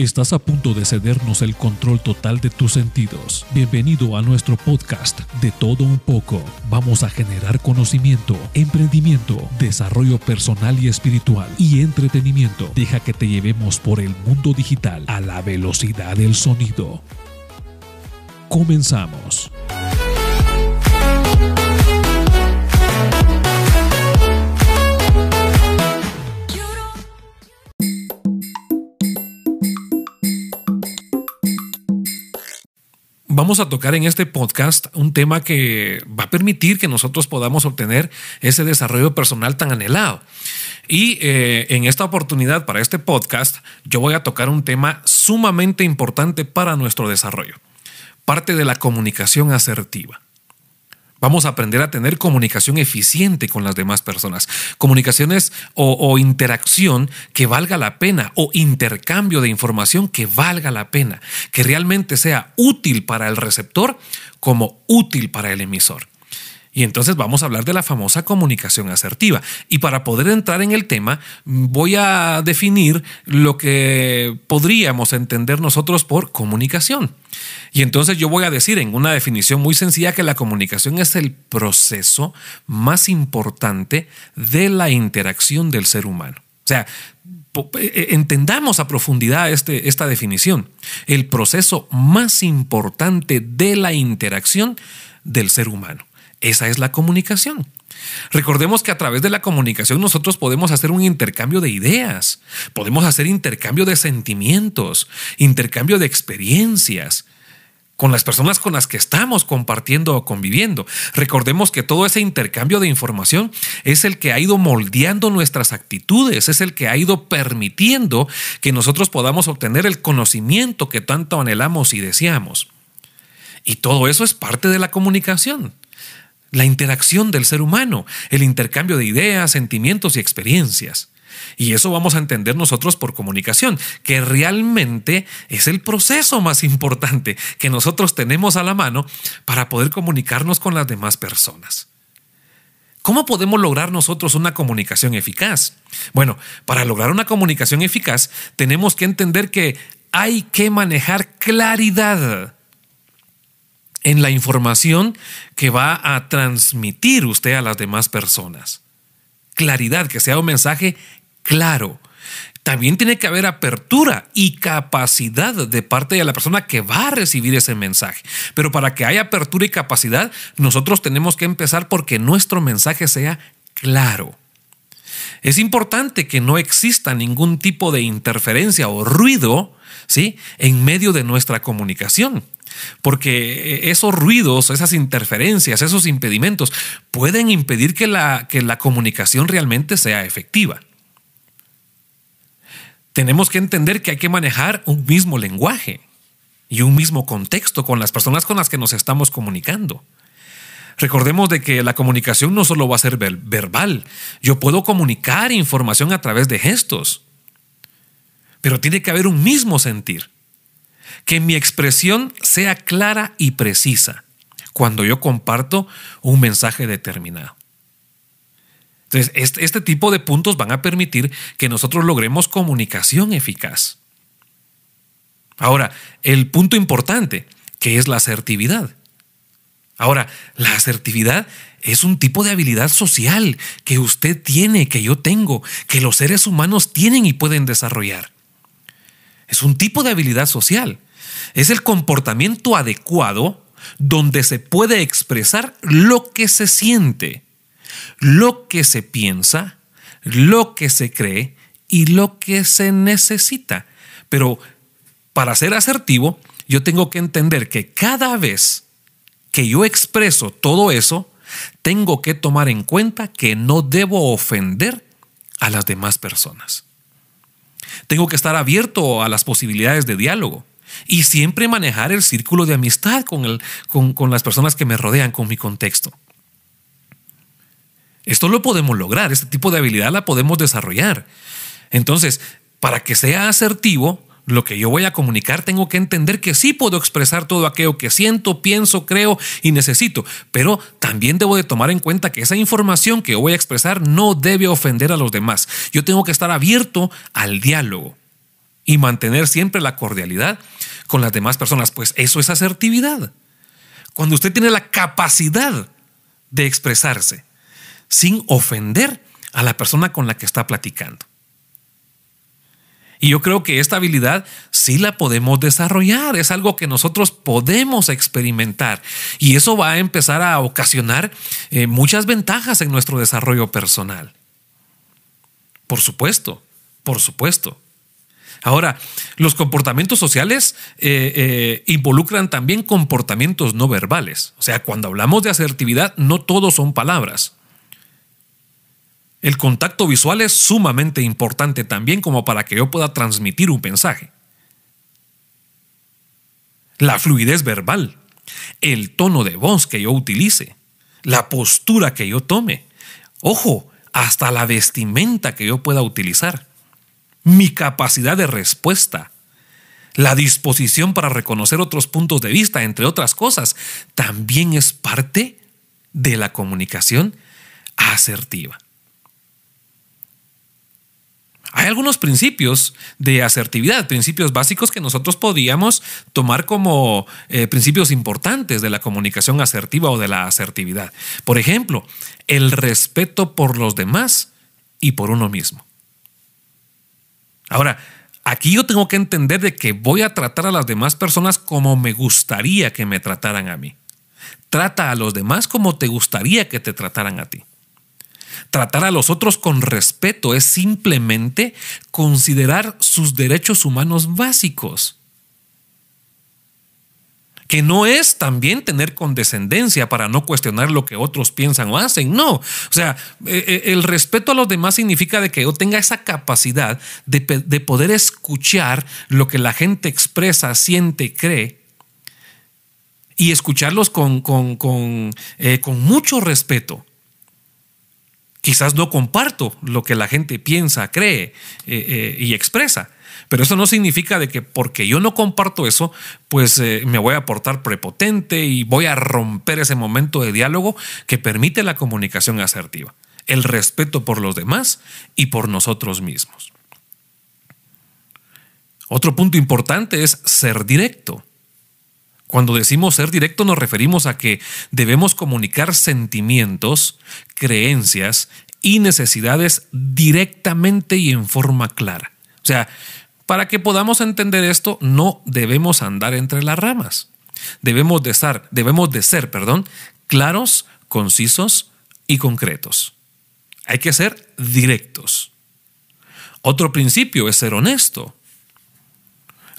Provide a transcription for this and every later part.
Estás a punto de cedernos el control total de tus sentidos. Bienvenido a nuestro podcast de todo un poco. Vamos a generar conocimiento, emprendimiento, desarrollo personal y espiritual y entretenimiento. Deja que te llevemos por el mundo digital a la velocidad del sonido. Comenzamos. Vamos a tocar en este podcast un tema que va a permitir que nosotros podamos obtener ese desarrollo personal tan anhelado. Y eh, en esta oportunidad para este podcast, yo voy a tocar un tema sumamente importante para nuestro desarrollo, parte de la comunicación asertiva. Vamos a aprender a tener comunicación eficiente con las demás personas. Comunicaciones o, interacción que valga la pena o intercambio de información que valga la pena, que realmente sea útil para el receptor como útil para el emisor. Y entonces vamos a hablar de la famosa comunicación asertiva. Y para poder entrar en el tema, voy a definir lo que podríamos entender nosotros por comunicación. Y entonces yo voy a decir en una definición muy sencilla que la comunicación es el proceso más importante de la interacción del ser humano. O sea, eh, eh, entendamos a profundidad este, esta definición. El proceso más importante de la interacción del ser humano. Esa es la comunicación. Recordemos que a través de la comunicación nosotros podemos hacer un intercambio de ideas, podemos hacer intercambio de sentimientos, intercambio de experiencias con las personas con las que estamos compartiendo o conviviendo. Recordemos que todo ese intercambio de información es el que ha ido moldeando nuestras actitudes, es el que ha ido permitiendo que nosotros podamos obtener el conocimiento que tanto anhelamos y deseamos. Y todo eso es parte de la comunicación la interacción del ser humano, el intercambio de ideas, sentimientos y experiencias. Y eso vamos a entender nosotros por comunicación, que realmente es el proceso más importante que nosotros tenemos a la mano para poder comunicarnos con las demás personas. ¿Cómo podemos lograr nosotros una comunicación eficaz? Bueno, para lograr una comunicación eficaz tenemos que entender que hay que manejar claridad en la información que va a transmitir usted a las demás personas. Claridad, que sea un mensaje claro. También tiene que haber apertura y capacidad de parte de la persona que va a recibir ese mensaje. Pero para que haya apertura y capacidad, nosotros tenemos que empezar porque nuestro mensaje sea claro. Es importante que no exista ningún tipo de interferencia o ruido ¿sí? en medio de nuestra comunicación. Porque eh, esos ruidos, esas interferencias, esos impedimentos pueden impedir que la, que la comunicación realmente sea efectiva. Tenemos que entender que hay que manejar un mismo lenguaje y un mismo contexto con las personas con las que nos estamos comunicando. Recordemos de que la comunicación no solo va a ser verbal, yo puedo comunicar información a través de gestos, pero tiene que haber un mismo sentir que mi expresión sea clara y precisa cuando yo comparto un mensaje determinado. Entonces, este, este, tipo de puntos van a permitir que nosotros logremos comunicación eficaz. Ahora, el punto importante, que es la asertividad. Ahora, la asertividad es un tipo de habilidad social que usted tiene, que yo tengo, que los seres humanos tienen y pueden desarrollar. Es un tipo de habilidad social es el comportamiento adecuado donde se puede expresar lo que se siente, lo que se piensa, lo que se cree y lo que se necesita. Pero para ser asertivo, yo tengo que entender que cada vez que yo expreso todo eso, tengo que tomar en cuenta que no debo ofender a las demás personas. Tengo que estar abierto a las posibilidades de diálogo y siempre manejar el círculo de amistad con, con, las personas que me rodean, con mi contexto. Esto lo podemos lograr, este tipo de habilidad la podemos desarrollar. Entonces, para que sea asertivo, lo que yo voy a comunicar tengo que entender que sí puedo expresar todo aquello que siento, pienso, creo y necesito, pero también debo de tomar en cuenta que esa información que yo voy a expresar no debe ofender a los demás. Yo tengo que estar abierto al diálogo y mantener siempre la cordialidad con las demás personas. Pues eso es asertividad. Cuando usted tiene la capacidad de expresarse sin ofender a la persona con la que está platicando. Y yo creo que esta habilidad sí la podemos desarrollar, es algo que nosotros podemos experimentar y eso va a empezar a ocasionar eh, muchas ventajas en nuestro desarrollo personal. Por supuesto, por supuesto. Ahora, los comportamientos sociales eh, eh, involucran también comportamientos no verbales. O sea, cuando hablamos de asertividad, no todos son palabras. El contacto visual es sumamente importante también como para que yo pueda transmitir un mensaje. La fluidez verbal, el tono de voz que yo utilice, la postura que yo tome. Ojo, hasta la vestimenta que yo pueda utilizar. Mi capacidad de respuesta, la disposición para reconocer otros puntos de vista, entre otras cosas, también es parte de la comunicación asertiva. Hay algunos principios de asertividad, principios básicos que nosotros podíamos tomar como eh, principios importantes de la comunicación asertiva o de la asertividad. Por ejemplo, el respeto por los demás y por uno mismo. Ahora, aquí yo tengo que entender de que voy a tratar a las demás personas como me gustaría que me trataran a mí. Trata a los demás como te gustaría que te trataran a ti. Tratar a los otros con respeto es simplemente considerar sus derechos humanos básicos. Que no es también tener condescendencia para no cuestionar lo que otros piensan o hacen. No. O sea, eh, eh, el respeto a los demás significa de que yo tenga esa capacidad de, poder escuchar lo que la gente expresa, siente, cree y escucharlos con, con, eh, con mucho respeto. Quizás no comparto lo que la gente piensa, cree eh, eh, y expresa, pero eso no significa de que porque yo no comparto eso, pues eh, me voy a portar prepotente y voy a romper ese momento de diálogo que permite la comunicación asertiva, el respeto por los demás y por nosotros mismos. Otro punto importante es ser directo. Cuando decimos ser directo nos referimos a que debemos comunicar sentimientos, creencias y necesidades directamente y en forma clara. O sea, para que podamos entender esto, no debemos andar entre las ramas. Debemos de ser, debemos de ser, perdón, claros, concisos y concretos. Hay que ser directos. Otro principio es ser honesto.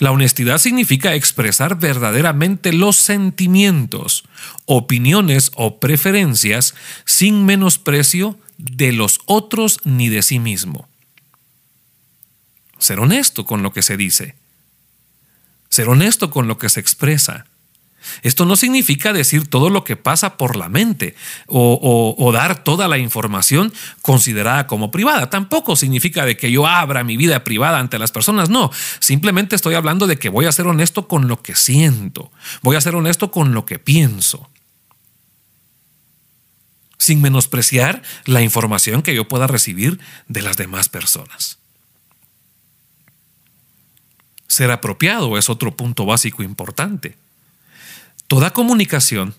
La honestidad significa expresar verdaderamente los sentimientos, opiniones o preferencias sin menosprecio de los otros ni de sí mismo. Ser honesto con lo que se dice. Ser honesto con lo que se expresa. Esto no significa decir todo lo que pasa por la mente o, dar toda la información considerada como privada. Tampoco significa de que yo abra mi vida privada ante las personas. No, simplemente estoy hablando de que voy a ser honesto con lo que siento. Voy a ser honesto con lo que pienso. Sin menospreciar la información que yo pueda recibir de las demás personas. Ser apropiado es otro punto básico importante. Toda comunicación,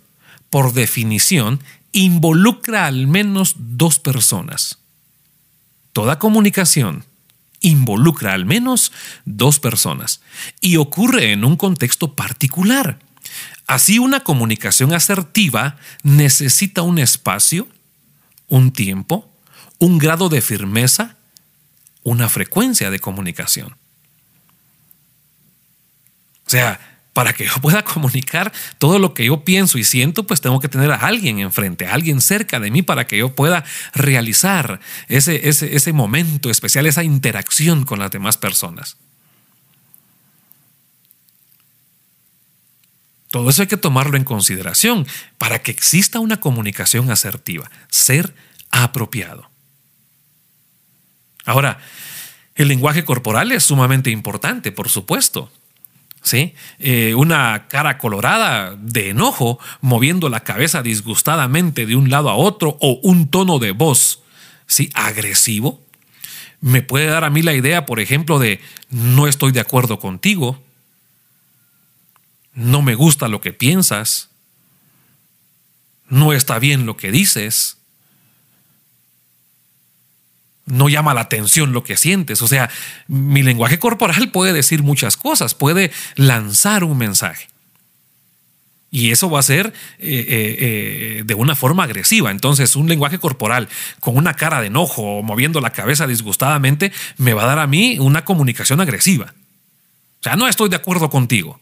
por definición, involucra al menos dos personas. Toda comunicación involucra al menos dos personas y ocurre en un contexto particular. Así una comunicación asertiva necesita un espacio, un tiempo, un grado de firmeza, una frecuencia de comunicación. O sea, para que yo pueda comunicar todo lo que yo pienso y siento, pues tengo que tener a alguien enfrente, a alguien cerca de mí para que yo pueda realizar ese, ese, ese momento especial, esa interacción con las demás personas. Todo eso hay que tomarlo en consideración para que exista una comunicación asertiva, ser apropiado. Ahora, el lenguaje corporal es sumamente importante, por supuesto. ¿Sí? Eh, una cara colorada de enojo, moviendo la cabeza disgustadamente de un lado a otro, o un tono de voz ¿sí? agresivo, me puede dar a mí la idea, por ejemplo, de no estoy de acuerdo contigo, no me gusta lo que piensas, no está bien lo que dices, no llama la atención lo que sientes. O sea, mi lenguaje corporal puede decir muchas cosas, puede lanzar un mensaje. Y eso va a ser eh, eh, eh, de una forma agresiva. Entonces, un lenguaje corporal con una cara de enojo o moviendo la cabeza disgustadamente me va a dar a mí una comunicación agresiva. O sea, no estoy de acuerdo contigo.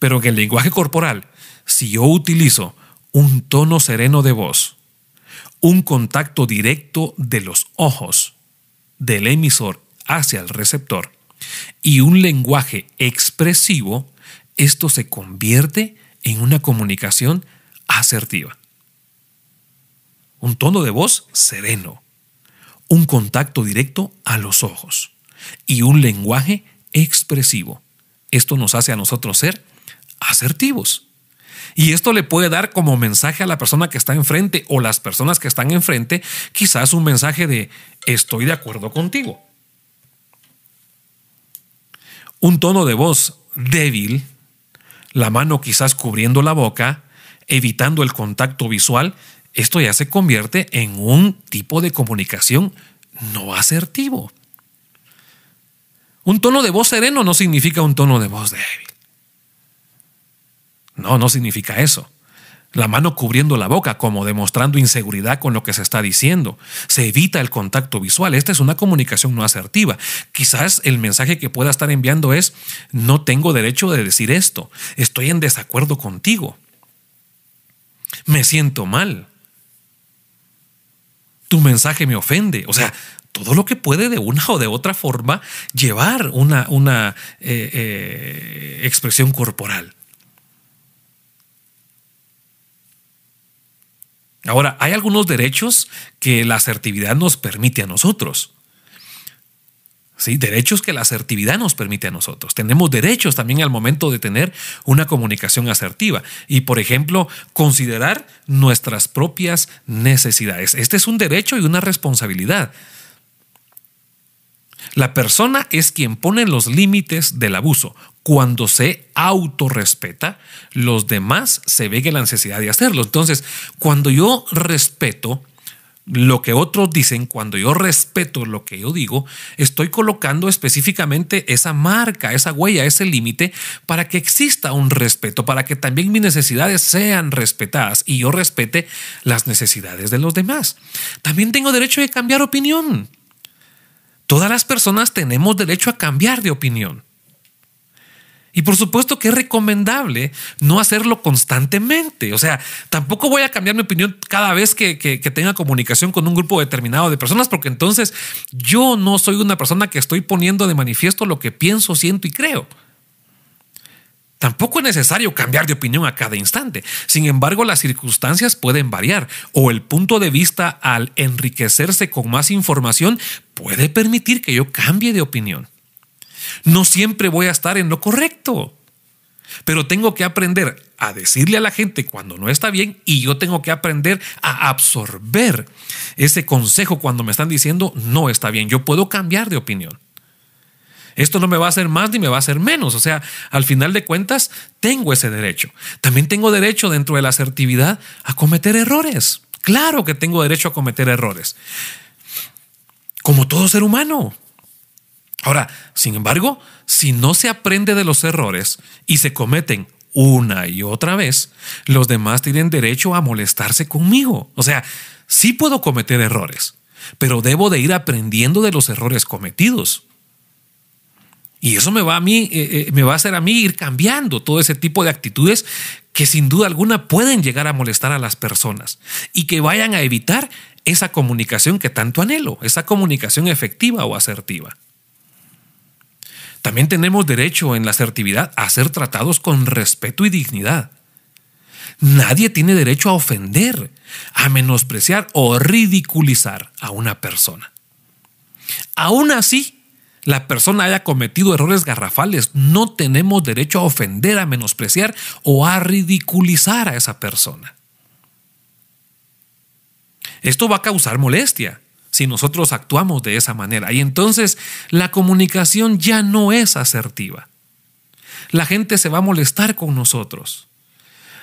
Pero que el lenguaje corporal, si yo utilizo un tono sereno de voz, un contacto directo de los ojos del emisor hacia el receptor y un lenguaje expresivo, esto se convierte en una comunicación asertiva. Un tono de voz sereno, un contacto directo a los ojos y un lenguaje expresivo. Esto nos hace a nosotros ser asertivos. Y esto le puede dar como mensaje a la persona que está enfrente o las personas que están enfrente, quizás un mensaje de estoy de acuerdo contigo. Un tono de voz débil, la mano quizás cubriendo la boca, evitando el contacto visual, esto ya se convierte en un tipo de comunicación no asertivo. Un tono de voz sereno no significa un tono de voz débil. No, no significa eso. La mano cubriendo la boca, como demostrando inseguridad con lo que se está diciendo. Se evita el contacto visual. Esta es una comunicación no asertiva. Quizás el mensaje que pueda estar enviando es, no tengo derecho de decir esto. Estoy en desacuerdo contigo. Me siento mal. Tu mensaje me ofende. O sea, todo lo que puede de una o de otra forma llevar una, una eh, eh, expresión corporal. Ahora, hay algunos derechos que la asertividad nos permite a nosotros. Sí, derechos que la asertividad nos permite a nosotros. Tenemos derechos también al momento de tener una comunicación asertiva. Y, por ejemplo, considerar nuestras propias necesidades. Este es un derecho y una responsabilidad. La persona es quien pone los límites del abuso. Cuando se autorrespeta, los demás se ven en la necesidad de hacerlo. Entonces, cuando yo respeto lo que otros dicen, cuando yo respeto lo que yo digo, estoy colocando específicamente esa marca, esa huella, ese límite para que exista un respeto, para que también mis necesidades sean respetadas y yo respete las necesidades de los demás. También tengo derecho de cambiar opinión. Todas las personas tenemos derecho a cambiar de opinión. Y por supuesto que es recomendable no hacerlo constantemente. O sea, tampoco voy a cambiar mi opinión cada vez que, tenga comunicación con un grupo determinado de personas, porque entonces yo no soy una persona que estoy poniendo de manifiesto lo que pienso, siento y creo. Tampoco es necesario cambiar de opinión a cada instante. Sin embargo, las circunstancias pueden variar o el punto de vista al enriquecerse con más información puede permitir que yo cambie de opinión. No siempre voy a estar en lo correcto, pero tengo que aprender a decirle a la gente cuando no está bien y yo tengo que aprender a absorber ese consejo cuando me están diciendo no está bien. Yo puedo cambiar de opinión. Esto no me va a hacer más ni me va a hacer menos. O sea, al final de cuentas, tengo ese derecho. También tengo derecho dentro de la asertividad a cometer errores. Claro que tengo derecho a cometer errores. Como todo ser humano. Ahora, sin embargo, si no se aprende de los errores y se cometen una y otra vez, los demás tienen derecho a molestarse conmigo. O sea, sí puedo cometer errores, pero debo de ir aprendiendo de los errores cometidos. Y eso me va a mí, eh, eh, me va a hacer a mí ir cambiando todo ese tipo de actitudes que sin duda alguna pueden llegar a molestar a las personas y que vayan a evitar esa comunicación que tanto anhelo, esa comunicación efectiva o asertiva. También tenemos derecho en la asertividad a ser tratados con respeto y dignidad. Nadie tiene derecho a ofender, a menospreciar o ridiculizar a una persona. Aún así, la persona haya cometido errores garrafales, no tenemos derecho a ofender, a menospreciar o a ridiculizar a esa persona. Esto va a causar molestia. Si nosotros actuamos de esa manera. Y entonces la comunicación ya no es asertiva. La gente se va a molestar con nosotros.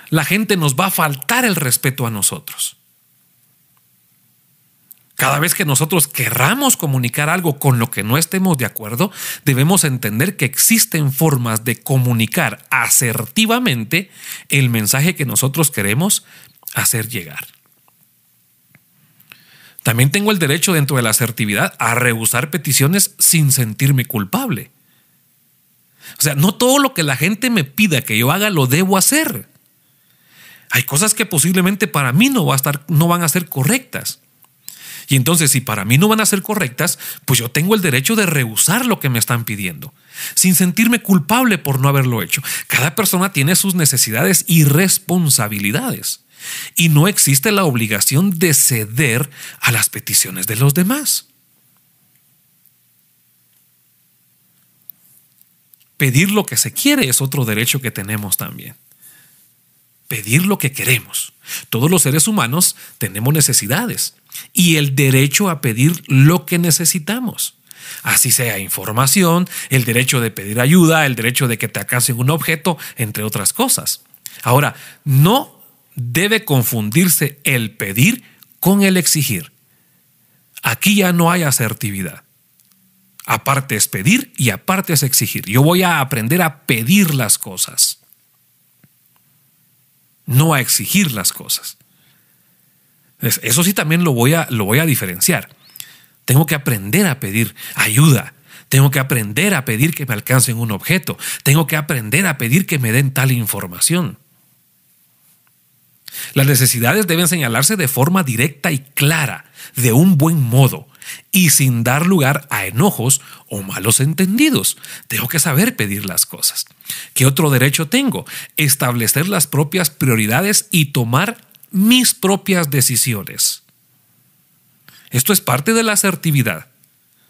La gente nos va a faltar el respeto a nosotros. Cada vez que nosotros querramos comunicar algo con lo que no estemos de acuerdo, debemos entender que existen formas de comunicar asertivamente el mensaje que nosotros queremos hacer llegar. También tengo el derecho dentro de la asertividad a rehusar peticiones sin sentirme culpable. O sea, no todo lo que la gente me pida que yo haga lo debo hacer. Hay cosas que posiblemente para mí no, no van a ser correctas. Y entonces, si para mí no van a ser correctas, pues yo tengo el derecho de rehusar lo que me están pidiendo, sin sentirme culpable por no haberlo hecho. Cada persona tiene sus necesidades y responsabilidades. Y no existe la obligación de ceder a las peticiones de los demás. Pedir lo que se quiere es otro derecho que tenemos también. Pedir lo que queremos. Todos los seres humanos tenemos necesidades y el derecho a pedir lo que necesitamos. Así sea información, el derecho de pedir ayuda, el derecho de que te alcancen un objeto, entre otras cosas. Ahora, no debe confundirse el pedir con el exigir. Aquí ya no hay asertividad. Aparte es pedir y aparte es exigir. Yo voy a aprender a pedir las cosas, no a exigir las cosas. Eso sí también lo voy a, lo voy a diferenciar. Tengo que aprender a pedir ayuda. Tengo que aprender a pedir que me alcancen un objeto. Tengo que aprender a pedir que me den tal información. Las necesidades deben señalarse de forma directa y clara, de un buen modo, y sin dar lugar a enojos o malos entendidos. Tengo que saber pedir las cosas. ¿Qué otro derecho tengo? Establecer las propias prioridades y tomar mis propias decisiones. Esto es parte de la asertividad.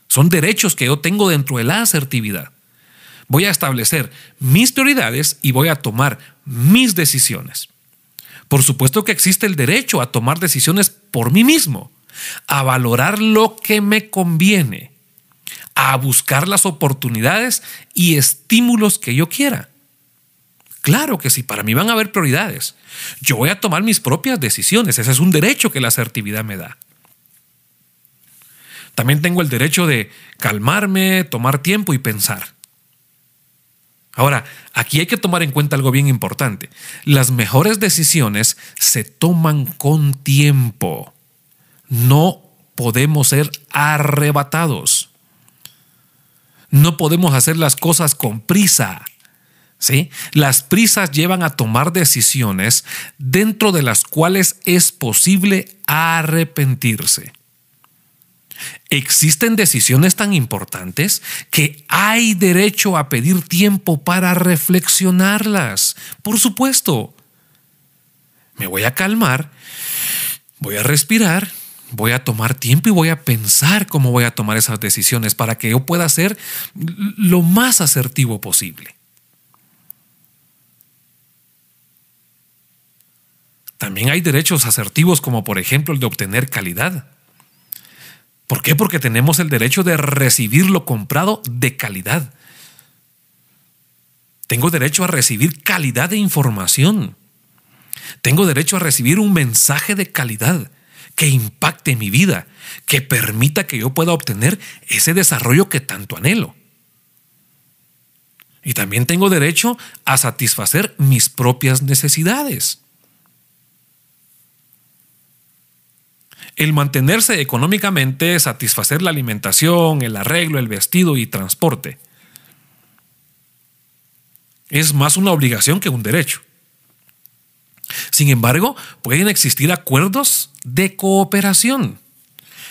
Son derechos que yo tengo dentro de la asertividad. Voy a establecer mis prioridades y voy a tomar mis decisiones. Por supuesto que existe el derecho a tomar decisiones por mí mismo, a valorar lo que me conviene, a buscar las oportunidades y estímulos que yo quiera. Claro que sí, para mí van a haber prioridades. Yo voy a tomar mis propias decisiones. Ese es un derecho que la asertividad me da. También tengo el derecho de calmarme, tomar tiempo y pensar. Ahora, aquí hay que tomar en cuenta algo bien importante. Las mejores decisiones se toman con tiempo. No podemos ser arrebatados. No podemos hacer las cosas con prisa. ¿Sí? Las prisas llevan a tomar decisiones dentro de las cuales es posible arrepentirse. Existen decisiones tan importantes que hay derecho a pedir tiempo para reflexionarlas. Por supuesto. Me voy a calmar, voy a respirar, voy a tomar tiempo y voy a pensar cómo voy a tomar esas decisiones para que yo pueda ser lo más asertivo posible. También hay derechos asertivos como por ejemplo el de obtener calidad. ¿Por qué? Porque tenemos el derecho de recibir lo comprado de calidad. Tengo derecho a recibir calidad de información. Tengo derecho a recibir un mensaje de calidad que impacte mi vida, que permita que yo pueda obtener ese desarrollo que tanto anhelo. Y también tengo derecho a satisfacer mis propias necesidades. El mantenerse económicamente, satisfacer la alimentación, el arreglo, el vestido y transporte es más una obligación que un derecho. Sin embargo, pueden existir acuerdos de cooperación,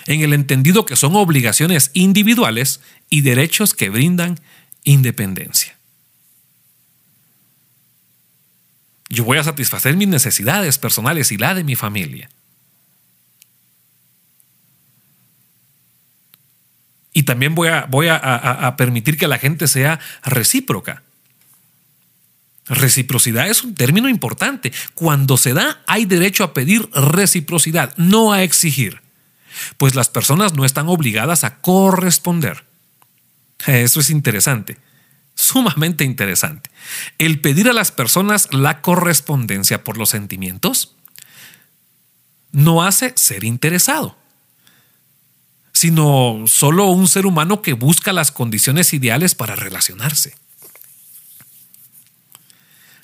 en el entendido que son obligaciones individuales y derechos que brindan independencia. Yo voy a satisfacer mis necesidades personales y la de mi familia. Y también voy a, voy a, permitir que la gente sea recíproca. Reciprocidad es un término importante. Cuando se da, hay derecho a pedir reciprocidad, no a exigir. pues las personas no están obligadas a corresponder. Eso es interesante, sumamente interesante. El pedir a las personas la correspondencia por los sentimientos no hace ser interesado, sino solo un ser humano que busca las condiciones ideales para relacionarse.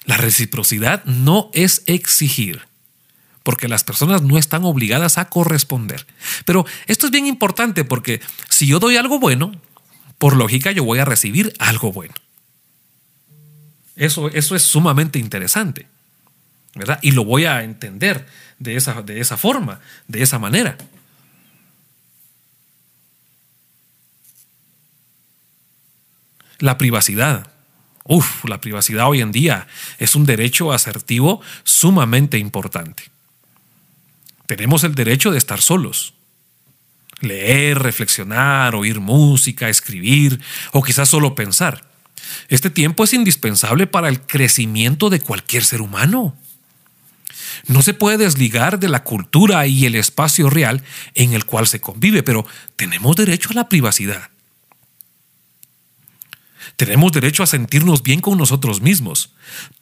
La reciprocidad no es exigir, porque las personas no están obligadas a corresponder. Pero esto es bien importante porque si yo doy algo bueno, por lógica yo voy a recibir algo bueno. Eso, eso es sumamente interesante, ¿verdad? Y lo voy a entender de esa, de esa forma, de esa manera. La privacidad. Uf, la privacidad hoy en día es un derecho asertivo sumamente importante. Tenemos el derecho de estar solos. Leer, reflexionar, oír música, escribir o quizás solo pensar. Este tiempo es indispensable para el crecimiento de cualquier ser humano. No se puede desligar de la cultura y el espacio real en el cual se convive, pero tenemos derecho a la privacidad. Tenemos derecho a sentirnos bien con nosotros mismos.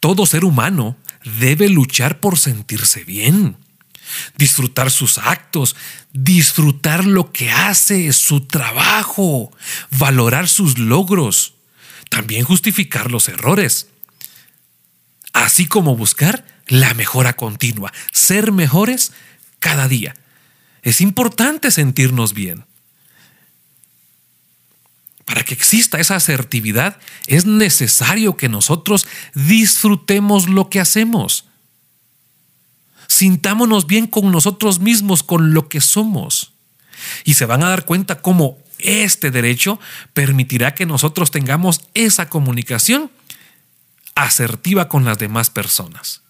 Todo ser humano debe luchar por sentirse bien disfrutar sus actos, disfrutar lo que hace, su trabajo, valorar sus logros, también justificar los errores, así como buscar la mejora continua, ser mejores cada día. Es importante sentirnos bien. Para que exista esa asertividad es necesario que nosotros disfrutemos lo que hacemos Sintámonos bien con nosotros mismos, con lo que somos. Y se van a dar cuenta cómo este derecho permitirá que nosotros tengamos esa comunicación asertiva con las demás personas.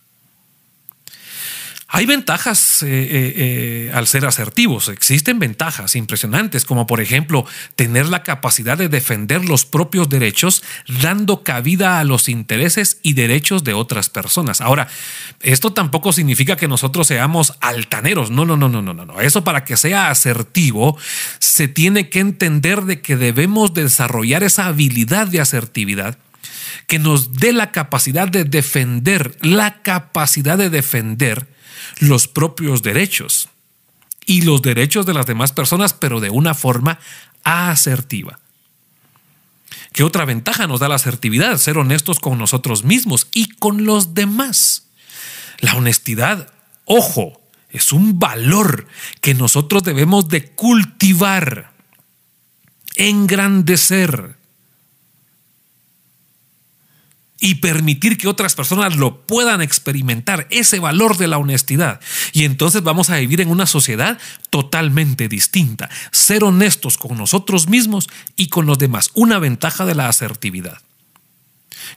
Hay ventajas eh, eh, eh, al ser asertivos, existen ventajas impresionantes, como por ejemplo tener la capacidad de defender los propios derechos, dando cabida a los intereses y derechos de otras personas. Ahora, esto tampoco significa que nosotros seamos altaneros, no, no, no, no, no, no. Eso para que sea asertivo, se tiene que entender de que debemos desarrollar esa habilidad de asertividad que nos dé la capacidad de defender, la capacidad de defender los propios derechos y los derechos de las demás personas, pero de una forma asertiva. ¿Qué otra ventaja nos da la asertividad? Ser honestos con nosotros mismos y con los demás. La honestidad, ojo, es un valor que nosotros debemos de cultivar, engrandecer, y permitir que otras personas lo puedan experimentar, ese valor de la honestidad. Y entonces vamos a vivir en una sociedad totalmente distinta, ser honestos con nosotros mismos y con los demás, una ventaja de la asertividad.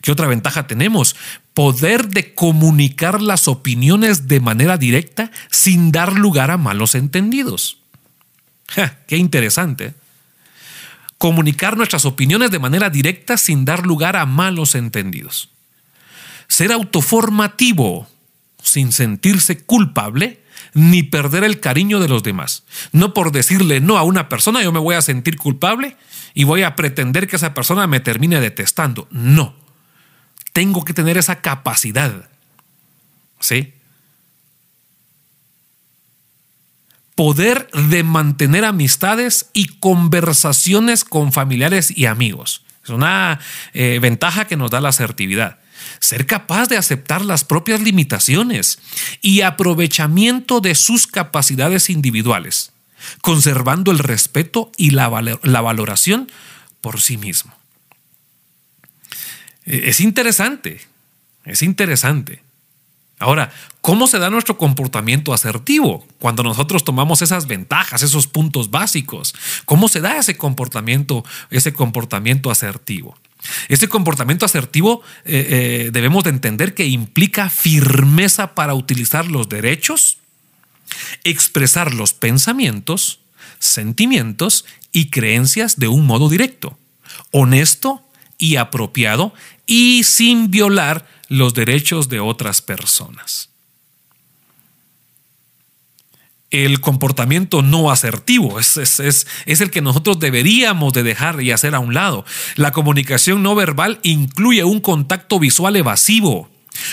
¿Qué otra ventaja tenemos? Poder de comunicar las opiniones de manera directa sin dar lugar a malos entendidos. ¡Qué interesante! Comunicar nuestras opiniones de manera directa sin dar lugar a malos entendidos. Ser autoformativo sin sentirse culpable ni perder el cariño de los demás. No por decirle no a una persona yo me voy a sentir culpable y voy a pretender que esa persona me termine detestando. No. Tengo que tener esa capacidad. ¿Sí? Poder de mantener amistades y conversaciones con familiares y amigos. Es una eh, ventaja que nos da la asertividad. Ser capaz de aceptar las propias limitaciones y aprovechamiento de sus capacidades individuales, conservando el respeto y la, la valoración por sí mismo. Eh, es interesante, es interesante. Ahora, ¿cómo se da nuestro comportamiento asertivo cuando nosotros tomamos esas ventajas, esos puntos básicos? ¿Cómo se da ese comportamiento, ese comportamiento asertivo? Ese comportamiento asertivo eh, eh, debemos de entender que implica firmeza para utilizar los derechos, expresar los pensamientos, sentimientos y creencias de un modo directo, honesto y apropiado y sin violar los derechos de otras personas. el comportamiento no asertivo, es, es, el que nosotros deberíamos de dejar y hacer a un lado. La comunicación no verbal incluye un contacto visual evasivo.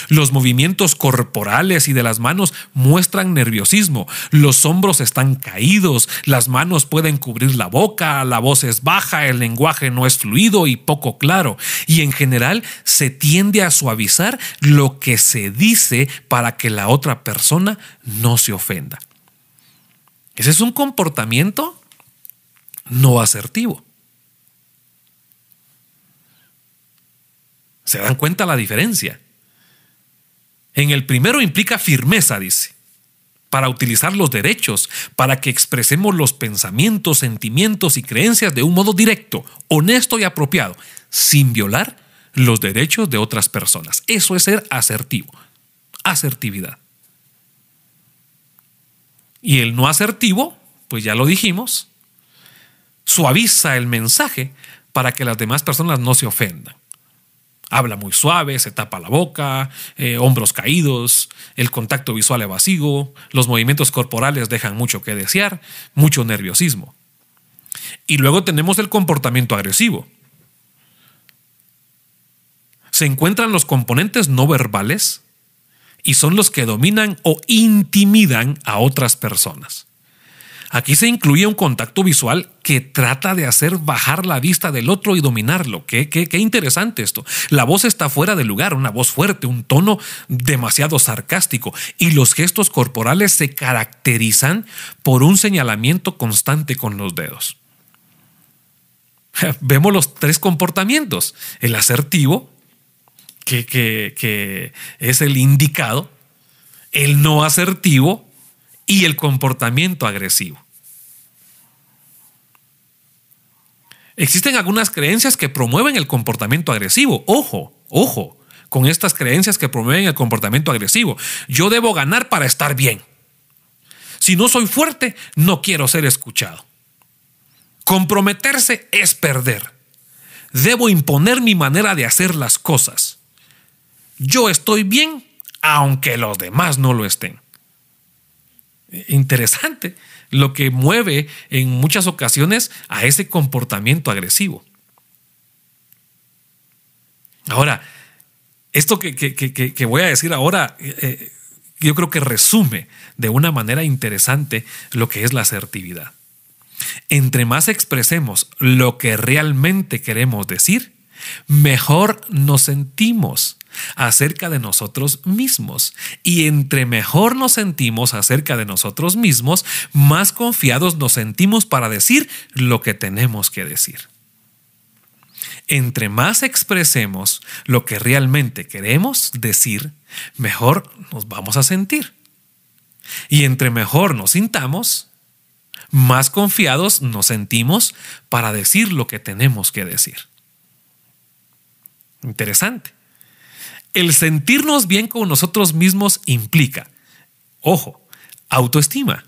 Los movimientos corporales y de las manos muestran nerviosismo. Los hombros están caídos, las manos pueden cubrir la boca, la voz es baja, el lenguaje no es fluido y poco claro. Y en general se tiende a suavizar lo que se dice para que la otra persona no se ofenda. Ese es un comportamiento no asertivo. ¿Se dan cuenta la diferencia? En el primero implica firmeza, dice, para utilizar los derechos, para que expresemos los pensamientos, sentimientos y creencias de un modo directo, honesto y apropiado, sin violar los derechos de otras personas. Eso es ser asertivo, asertividad. Y el no asertivo, pues ya lo dijimos, suaviza el mensaje para que las demás personas no se ofendan. Habla muy suave, se tapa la boca, eh, hombros caídos, el contacto visual evasivo, los movimientos corporales dejan mucho que desear, mucho nerviosismo. Y luego tenemos el comportamiento agresivo. Se encuentran los componentes no verbales y son los que dominan o intimidan a otras personas. Aquí se incluye un contacto visual que trata de hacer bajar la vista del otro y dominarlo. Qué, qué, qué, interesante esto. La voz está fuera de lugar, una voz fuerte, un tono demasiado sarcástico y los gestos corporales se caracterizan por un señalamiento constante con los dedos. Vemos los tres comportamientos. El asertivo, que, que es el indicado, el no asertivo, y el comportamiento agresivo. Existen algunas creencias que promueven el comportamiento agresivo. Ojo, ojo, con estas creencias que promueven el comportamiento agresivo. Yo debo ganar para estar bien. Si no soy fuerte, no quiero ser escuchado. Comprometerse es perder. Debo imponer mi manera de hacer las cosas. Yo estoy bien aunque los demás no lo estén interesante lo que mueve en muchas ocasiones a ese comportamiento agresivo. Ahora, esto que, voy a decir ahora, eh, eh, yo creo que resume de una manera interesante lo que es la asertividad. Entre más expresemos lo que realmente queremos decir, mejor nos sentimos acerca de nosotros mismos. Y entre mejor nos sentimos acerca de nosotros mismos, más confiados nos sentimos para decir lo que tenemos que decir. Entre más expresemos lo que realmente queremos decir, mejor nos vamos a sentir. Y entre mejor nos sintamos, más confiados nos sentimos para decir lo que tenemos que decir. Interesante. El sentirnos bien con nosotros mismos implica, ojo, autoestima,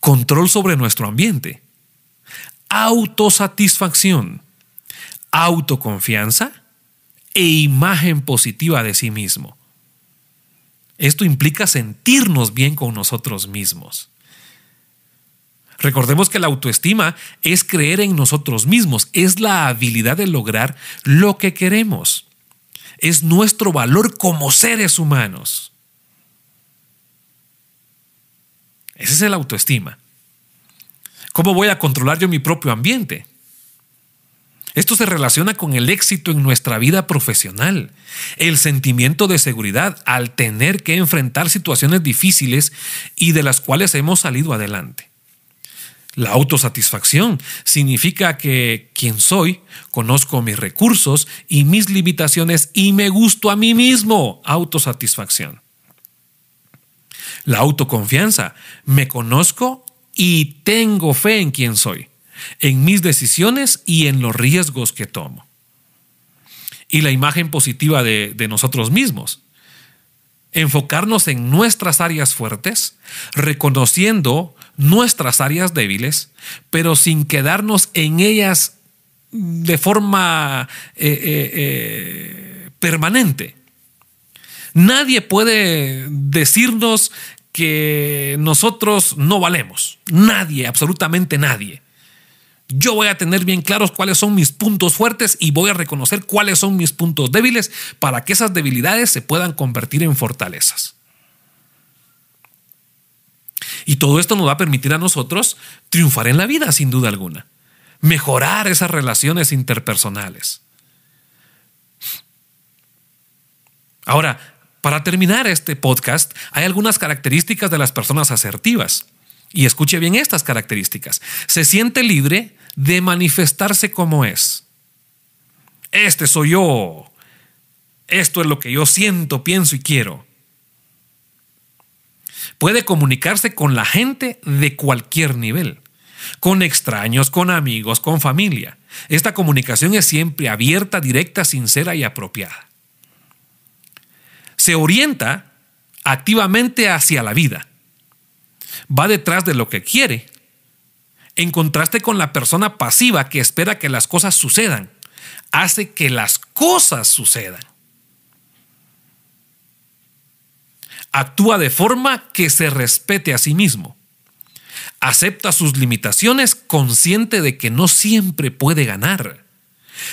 control sobre nuestro ambiente, autosatisfacción, autoconfianza e imagen positiva de sí mismo. Esto implica sentirnos bien con nosotros mismos. Recordemos que la autoestima es creer en nosotros mismos, es la habilidad de lograr lo que queremos es nuestro valor como seres humanos. Ese es el autoestima. ¿Cómo voy a controlar yo mi propio ambiente? Esto se relaciona con el éxito en nuestra vida profesional, el sentimiento de seguridad al tener que enfrentar situaciones difíciles y de las cuales hemos salido adelante. La autosatisfacción significa que quien soy, conozco mis recursos y mis limitaciones y me gusto a mí mismo. Autosatisfacción. La autoconfianza, me conozco y tengo fe en quien soy, en mis decisiones y en los riesgos que tomo. Y la imagen positiva de, de nosotros mismos enfocarnos en nuestras áreas fuertes, reconociendo nuestras áreas débiles, pero sin quedarnos en ellas de forma eh, eh, eh, permanente. Nadie puede decirnos que nosotros no valemos. Nadie, absolutamente nadie. Yo voy a tener bien claros cuáles son mis puntos fuertes y voy a reconocer cuáles son mis puntos débiles para que esas debilidades se puedan convertir en fortalezas. Y todo esto nos va a permitir a nosotros triunfar en la vida, sin duda alguna. Mejorar esas relaciones interpersonales. Ahora, para terminar este podcast, hay algunas características de las personas asertivas. Y escuche bien estas características. Se siente libre de manifestarse como es. Este soy yo. Esto es lo que yo siento, pienso y quiero. Puede comunicarse con la gente de cualquier nivel, con extraños, con amigos, con familia. Esta comunicación es siempre abierta, directa, sincera y apropiada. Se orienta activamente hacia la vida va detrás de lo que quiere, en contraste con la persona pasiva que espera que las cosas sucedan, hace que las cosas sucedan. Actúa de forma que se respete a sí mismo. Acepta sus limitaciones consciente de que no siempre puede ganar.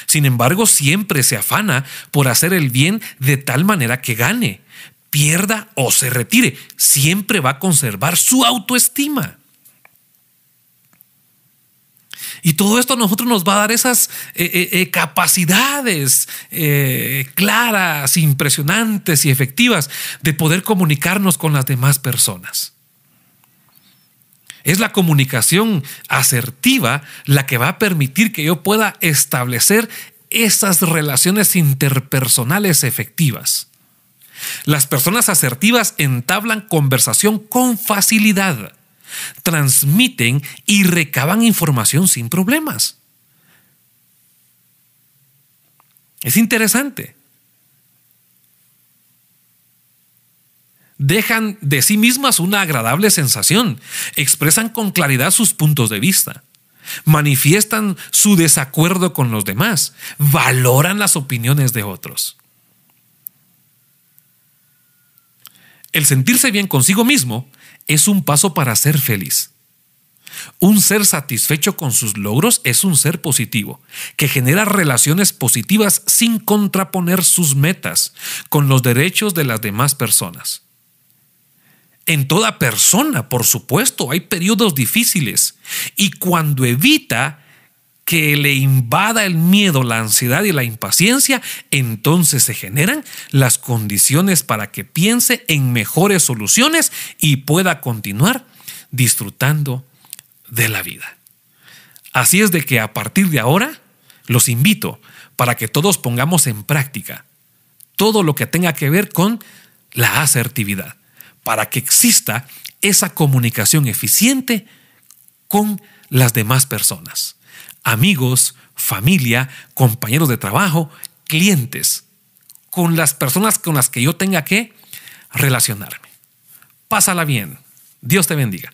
Sin embargo, siempre se afana por hacer el bien de tal manera que gane, pierda o se retire, siempre va a conservar su autoestima. Y todo esto a nosotros nos va a dar esas eh, eh, eh, capacidades claras, impresionantes y efectivas de poder comunicarnos con las demás personas. Es la comunicación asertiva la que va a permitir que yo pueda establecer esas relaciones interpersonales efectivas. Las personas asertivas entablan conversación con facilidad, transmiten y recaban información sin problemas. Es interesante. Dejan de sí mismas una agradable sensación, expresan con claridad sus puntos de vista, manifiestan su desacuerdo con los demás, valoran las opiniones de otros. El sentirse bien consigo mismo es un paso para ser feliz. Un ser satisfecho con sus logros es un ser positivo, que genera relaciones positivas sin contraponer sus metas con los derechos de las demás personas. En toda persona, por supuesto, hay periodos difíciles y cuando evita que le invada el miedo, la ansiedad y la impaciencia, entonces se generan las condiciones para que piense en mejores soluciones y pueda continuar disfrutando de la vida. Así es de que a partir de ahora los invito para que todos pongamos en práctica todo lo que tenga que ver con la asertividad, para que exista esa comunicación eficiente con las demás personas amigos, familia, compañeros de trabajo, clientes, con las personas con las que yo tenga que relacionarme. Pásala bien. Dios te bendiga.